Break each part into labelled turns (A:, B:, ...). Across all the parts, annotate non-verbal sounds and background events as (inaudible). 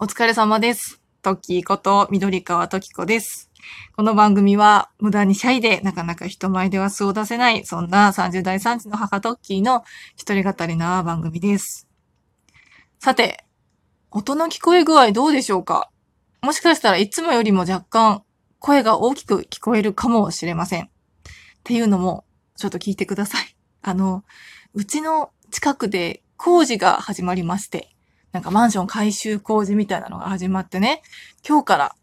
A: お疲れ様です。トッキーこと緑川トキコです。この番組は無駄にシャイでなかなか人前では素を出せない、そんな30代3児の母トッキーの一人語りな番組です。さて、音の聞こえ具合どうでしょうか？もしかしたらいつもよりも若干声が大きく聞こえるかもしれません。っていうのも、ちょっと聞いてください。あの、うちの近くで工事が始まりまして、なんかマンション改修工事みたいなのが始まってね、今日から、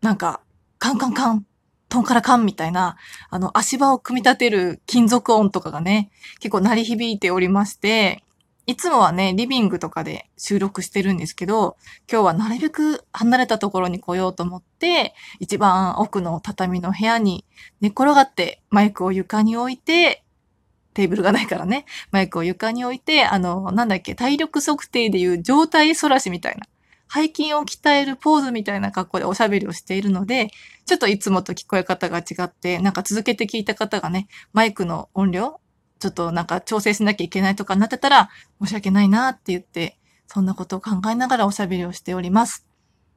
A: なんか、カンカンカン、トンカラカンみたいな、あの、足場を組み立てる金属音とかがね、結構鳴り響いておりまして、いつもはね、リビングとかで収録してるんですけど、今日はなるべく離れたところに来ようと思って、一番奥の畳の部屋に寝転がってマイクを床に置いて、テーブルがないからね、マイクを床に置いて、あの、なんだっけ、体力測定でいう状態反らしみたいな、背筋を鍛えるポーズみたいな格好でおしゃべりをしているので、ちょっといつもと聞こえ方が違って、なんか続けて聞いた方がね、マイクの音量、ちょっとなんか調整しなきゃいけないとかになってたら、申し訳ないなって言って、そんなことを考えながらおしゃべりをしております。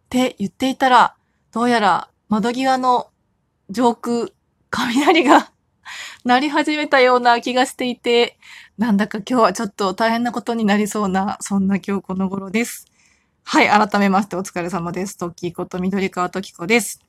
A: って言っていたら、どうやら窓際の上空、雷が (laughs) 鳴り始めたような気がしていて、なんだか今日はちょっと大変なことになりそうな、そんな今日この頃です。はい、改めましてお疲れ様です。トッキーこと緑川トキコです。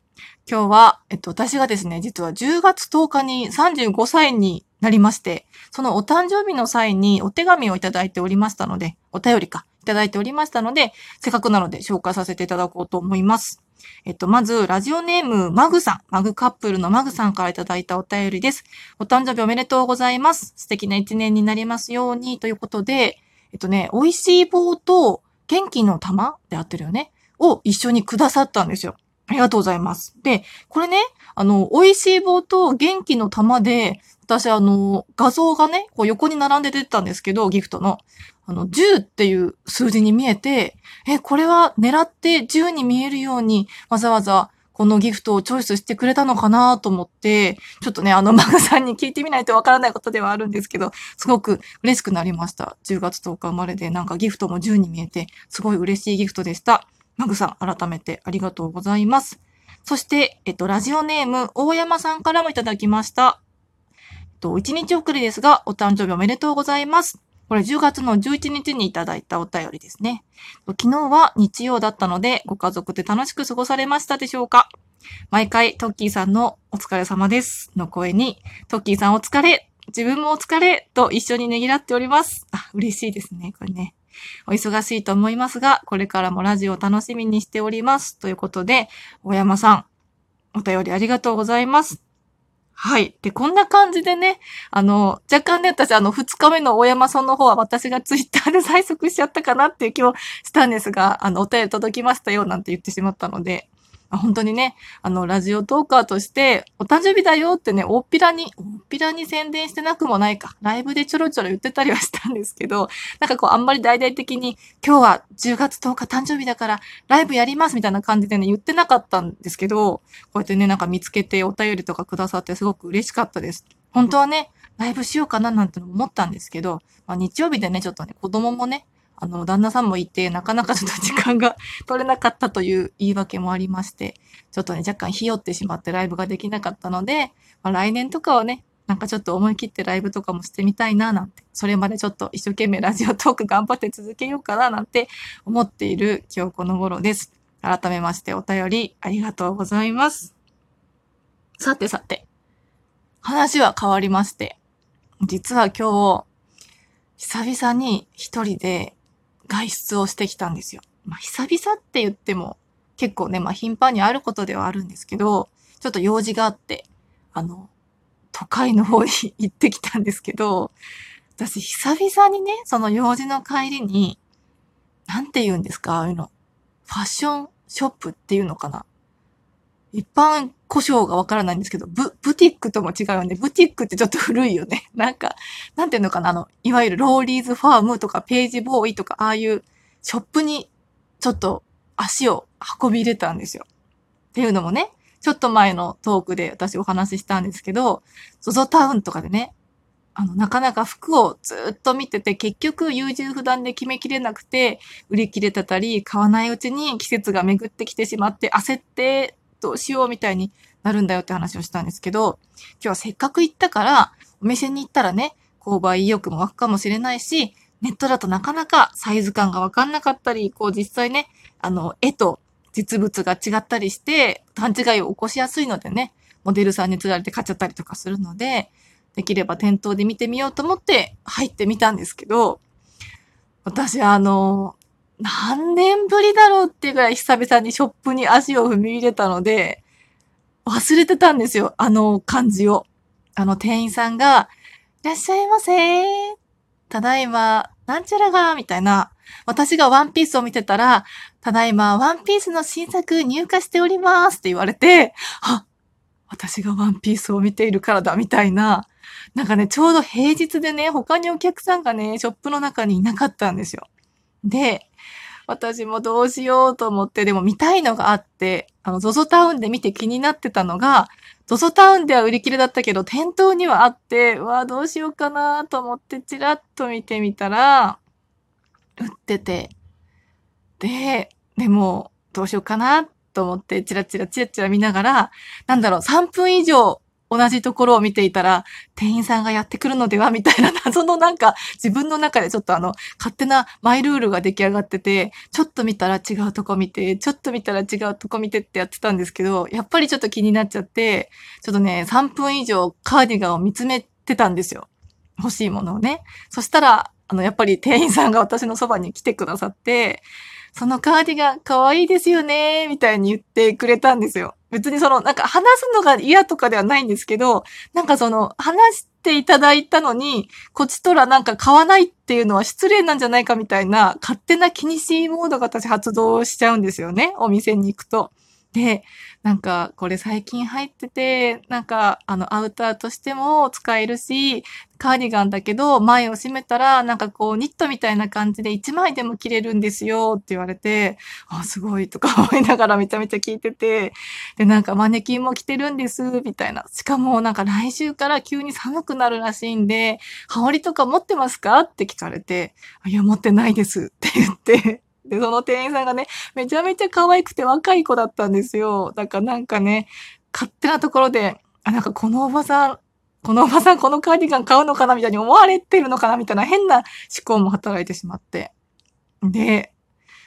A: 今日は、えっと、私がですね、実は10月10日に35歳になりまして、そのお誕生日の際にお手紙をいただいておりましたので、お便りか、いただいておりましたので、せっかくなので紹介させていただこうと思います。えっと、まず、ラジオネーム、マグさん、マグカップルのマグさんからいただいたお便りです。お誕生日おめでとうございます。素敵な一年になりますように、ということで、えっとね、美味しい棒と元気の玉で合ってるよねを一緒にくださったんですよ。ありがとうございます。で、これね、あの、美味しい棒と元気の玉で、私あの、画像がね、こう横に並んで出てたんですけど、ギフトの。あの、10っていう数字に見えて、え、これは狙って10に見えるように、わざわざこのギフトをチョイスしてくれたのかなと思って、ちょっとね、あの、マグさんに聞いてみないとわからないことではあるんですけど、すごく嬉しくなりました。10月10日生まれで、なんかギフトも10に見えて、すごい嬉しいギフトでした。マグさん、改めてありがとうございます。そして、えっと、ラジオネーム、大山さんからもいただきました。えっと、1日遅れですが、お誕生日おめでとうございます。これ10月の11日にいただいたお便りですね。昨日は日曜だったので、ご家族で楽しく過ごされましたでしょうか？毎回、トッキーさんのお疲れ様ですの声に、トッキーさんお疲れ自分もお疲れと一緒にねぎらっております。あ、嬉しいですね、これね。お忙しいと思いますが、これからもラジオを楽しみにしております。ということで、大山さん、お便りありがとうございます。はい。で、こんな感じでね、あの、若干ね、私、あの、二日目の大山さんの方は私がツイッターで (laughs) 催促しちゃったかなっていう気もしたんですが、あの、お便り届きましたよなんて言ってしまったので、本当にね、あの、ラジオトーカーとして、お誕生日だよってね、大っぴらに、ぴらに宣伝してなくもないか。ライブでちょろちょろ言ってたりはしたんですけど、なんかこう、あんまり大々的に、今日は10月10日誕生日だから、ライブやりますみたいな感じでね、言ってなかったんですけど、こうやってね、なんか見つけてお便りとかくださってすごく嬉しかったです。本当はね、ライブしようかななんて思ったんですけど、まあ、日曜日でね、ちょっとね、子供もね、あの、旦那さんもいて、なかなかちょっと時間が (laughs) 取れなかったという言い訳もありまして、ちょっとね、若干ひよってしまってライブができなかったので、まあ、来年とかはね、なんかちょっと思い切ってライブとかもしてみたいななんて、それまでちょっと一生懸命ラジオトーク頑張って続けようかななんて思っている今日この頃です。改めましてお便りありがとうございます。さてさて、話は変わりまして、実は今日、久々に一人で外出をしてきたんですよ。まあ、久々って言っても結構ね、まあ、頻繁にあることではあるんですけど、ちょっと用事があって、あの、都会の方に行ってきたんですけど、私久々にね、その用事の帰りに、なんて言うんですか、ああいうの。ファッションショップっていうのかな。一般故障がわからないんですけど、ブ、ブティックとも違うよね。ブティックってちょっと古いよね。(laughs) なんか、なんていうのかな、あの、いわゆるローリーズファームとかページボーイとか、ああいうショップにちょっと足を運び入れたんですよ。っていうのもね、ちょっと前のトークで私お話ししたんですけど、ゾゾタウンとかでね、あの、なかなか服をずっと見てて、結局優柔不断で決めきれなくて、売り切れてたり、買わないうちに季節が巡ってきてしまって、焦って、どうしようみたいになるんだよって話をしたんですけど、今日はせっかく行ったから、お店に行ったらね、購買意欲も湧くかもしれないし、ネットだとなかなかサイズ感がわかんなかったり、こう実際ね、あの、絵と実物が違ったりして、勘違いを起こしやすいのでね、モデルさんに釣られて買っちゃったりとかするので、できれば店頭で見てみようと思って入ってみたんですけど、私あの、何年ぶりだろうっていうぐらい久々にショップに足を踏み入れたので、忘れてたんですよ、あの感じを。あの店員さんが、いらっしゃいませただいま、なんちゃらが、みたいな。私がワンピースを見てたら、ただいま、ワンピースの新作入荷しておりますって言われて、あ、私がワンピースを見ているからだ、みたいな。なんかね、ちょうど平日でね、他にお客さんがね、ショップの中にいなかったんですよ。で、私もどうしようと思って、でも見たいのがあって、あの、ゾゾタウンで見て気になってたのが、ゾゾタウンでは売り切れだったけど、店頭にはあって、わあ、どうしようかなと思ってチラッと見てみたら、売ってて。で、でも、どうしようかなと思って、チラチラチラチラ見ながら、なんだろう、3分以上同じところを見ていたら、店員さんがやってくるのでは？みたいな (laughs) 謎のなんか自分の中でちょっとあの、勝手なマイルールが出来上がってて、ちょっと見たら違うとこ見て、ちょっと見たら違うとこ見てってやってたんですけど、やっぱりちょっと気になっちゃって、ちょっとね、3分以上カーディガンを見つめてたんですよ。欲しいものをね。そしたら、あの、やっぱり店員さんが私のそばに来てくださって、そのカーディガン可愛いですよね、みたいに言ってくれたんですよ。別にその、なんか話すのが嫌とかではないんですけど、なんかその、話していただいたのに、こっちとらなんか買わないっていうのは失礼なんじゃないかみたいな、勝手な気にしいモードが私発動しちゃうんですよね。お店に行くと。で、なんか、これ最近入ってて、なんか、あの、アウターとしても使えるし、カーディガンだけど、前を閉めたら、なんかこう、ニットみたいな感じで1枚でも着れるんですよって言われて、あ、すごいとか (laughs) 思いながらめちゃめちゃ聞いてて、で、なんかマネキンも着てるんです、みたいな。しかも、なんか来週から急に寒くなるらしいんで、羽織とか持ってますか？って聞かれて、いや、持ってないですって言って、で、その店員さんがね、めちゃめちゃ可愛くて若い子だったんですよ。だからなんかね、勝手なところで、あ、なんかこのおばさん、このおばさんこのカーディガン買うのかなみたいに思われてるのかなみたいな変な思考も働いてしまって。で、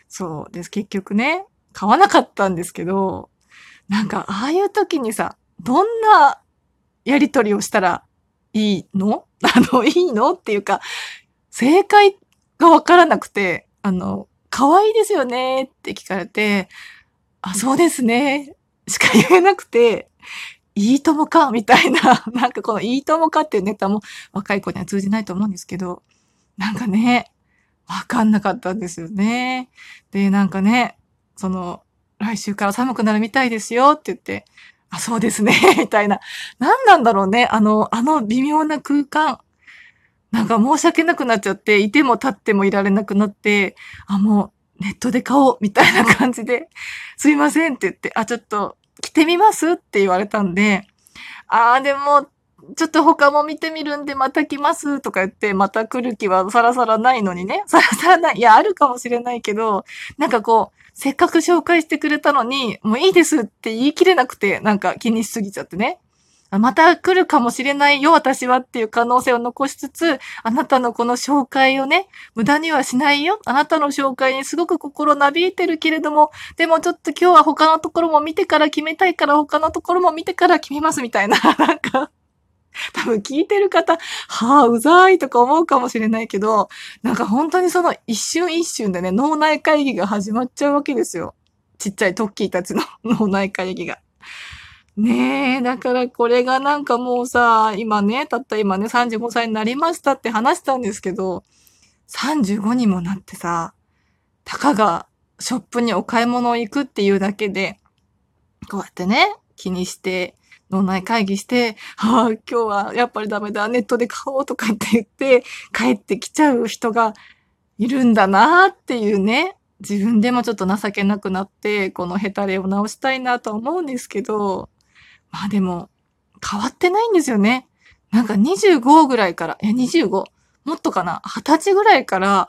A: そうです。結局ね、買わなかったんですけど、なんかああいう時にさ、どんなやりとりをしたらいいの？あの、いいの？っていうか、正解がわからなくて、あの、可愛いですよねって聞かれて、あ、そうですね。しか言えなくて、いいともかみたいな、(laughs) なんかこのいいともかっていうネタも若い子には通じないと思うんですけど、なんかね、わかんなかったんですよね。で、なんかね、その、来週から寒くなるみたいですよって言って、あ、そうですね、みたいな。何なんだろうね、あの、あの微妙な空間。なんか申し訳なくなっちゃって、いても立ってもいられなくなって、あ、もうネットで買おうみたいな感じで、(laughs) すいませんって言って、あ、ちょっと着てみますって言われたんで、あーでも、ちょっと他も見てみるんでまた来ますとか言って、また来る気はさらさらないのにね。(laughs) さらさらない。いや、あるかもしれないけど、なんかこう、せっかく紹介してくれたのに、もういいですって言い切れなくて、なんか気にしすぎちゃってね。また来るかもしれないよ、私はっていう可能性を残しつつ、あなたのこの紹介をね、無駄にはしないよ。あなたの紹介にすごく心なびいてるけれども、でもちょっと今日は他のところも見てから決めたいから他のところも見てから決めますみたいな、(laughs) なんか、多分聞いてる方、はあ、うざいとか思うかもしれないけど、なんか本当にその一瞬一瞬でね、脳内会議が始まっちゃうわけですよ。ちっちゃいトッキーたちの (laughs) 脳内会議が。ねえ、だからこれがなんかもうさ、今ね、たった今ね、35歳になりましたって話したんですけど、35にもなってさ、たかがショップにお買い物を行くっていうだけで、こうやってね、気にして、脳内会議して、はあ、今日はやっぱりダメだ、ネットで買おうとかって言って、帰ってきちゃう人がいるんだなっていうね、自分でもちょっと情けなくなって、このヘタレを直したいなと思うんですけど、まあでも、変わってないんですよね。なんか25ぐらいから、え、25? もっとかな ?20 歳ぐらいから、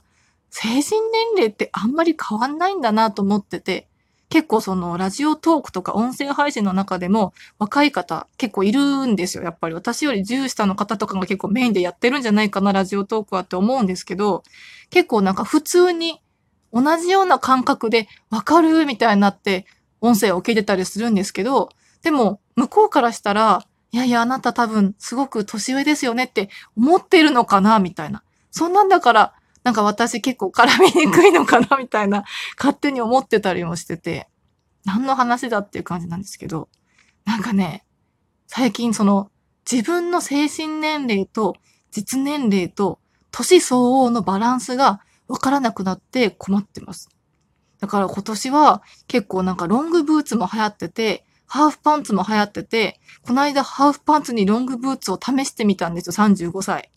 A: 成人年齢ってあんまり変わんないんだなと思ってて、結構そのラジオトークとか音声配信の中でも若い方結構いるんですよ。やっぱり私より10下の方とかが結構メインでやってるんじゃないかな、ラジオトークはって思うんですけど、結構なんか普通に同じような感覚でわかるみたいになって音声を聞いてたりするんですけど、でも向こうからしたら、いやいやあなた多分すごく年上ですよねって思ってるのかなみたいな。そんなんだからなんか私結構絡みにくいのかなみたいな、勝手に思ってたりもしてて、何の話だっていう感じなんですけど、なんかね、最近その自分の精神年齢と実年齢と年相応のバランスがわからなくなって困ってます。だから今年は結構なんかロングブーツも流行ってて、ハーフパンツも流行ってて、この間ハーフパンツにロングブーツを試してみたんですよ、35歳。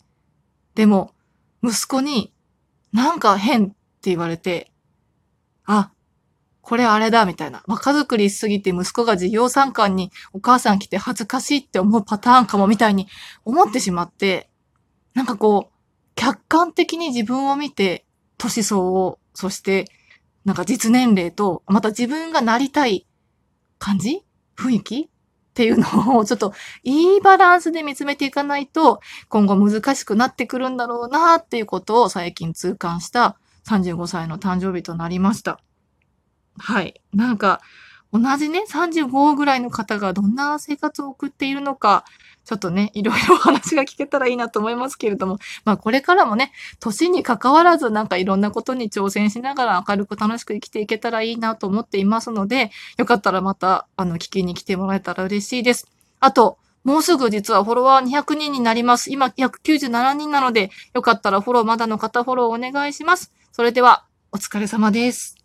A: でも、息子になんか変って言われて、あ、これあれだ、みたいな。若作りしすぎて息子が授業参観にお母さん来て恥ずかしいって思うパターンかも、みたいに思ってしまって、なんかこう、客観的に自分を見て、年相応、そして、なんか実年齢と、また自分がなりたい感じ雰囲気っていうのをちょっといいバランスで見つめていかないと今後難しくなってくるんだろうなっていうことを最近痛感した35歳の誕生日となりました。はい。なんか同じね、35ぐらいの方がどんな生活を送っているのか、ちょっとね、いろいろお話が聞けたらいいなと思いますけれども、まあこれからもね、年に関わらずなんかいろんなことに挑戦しながら明るく楽しく生きていけたらいいなと思っていますので、よかったらまた、あの、聞きに来てもらえたら嬉しいです。あと、もうすぐ実はフォロワー200人になります。今197人なので、よかったらフォローまだの方フォローお願いします。それでは、お疲れ様です。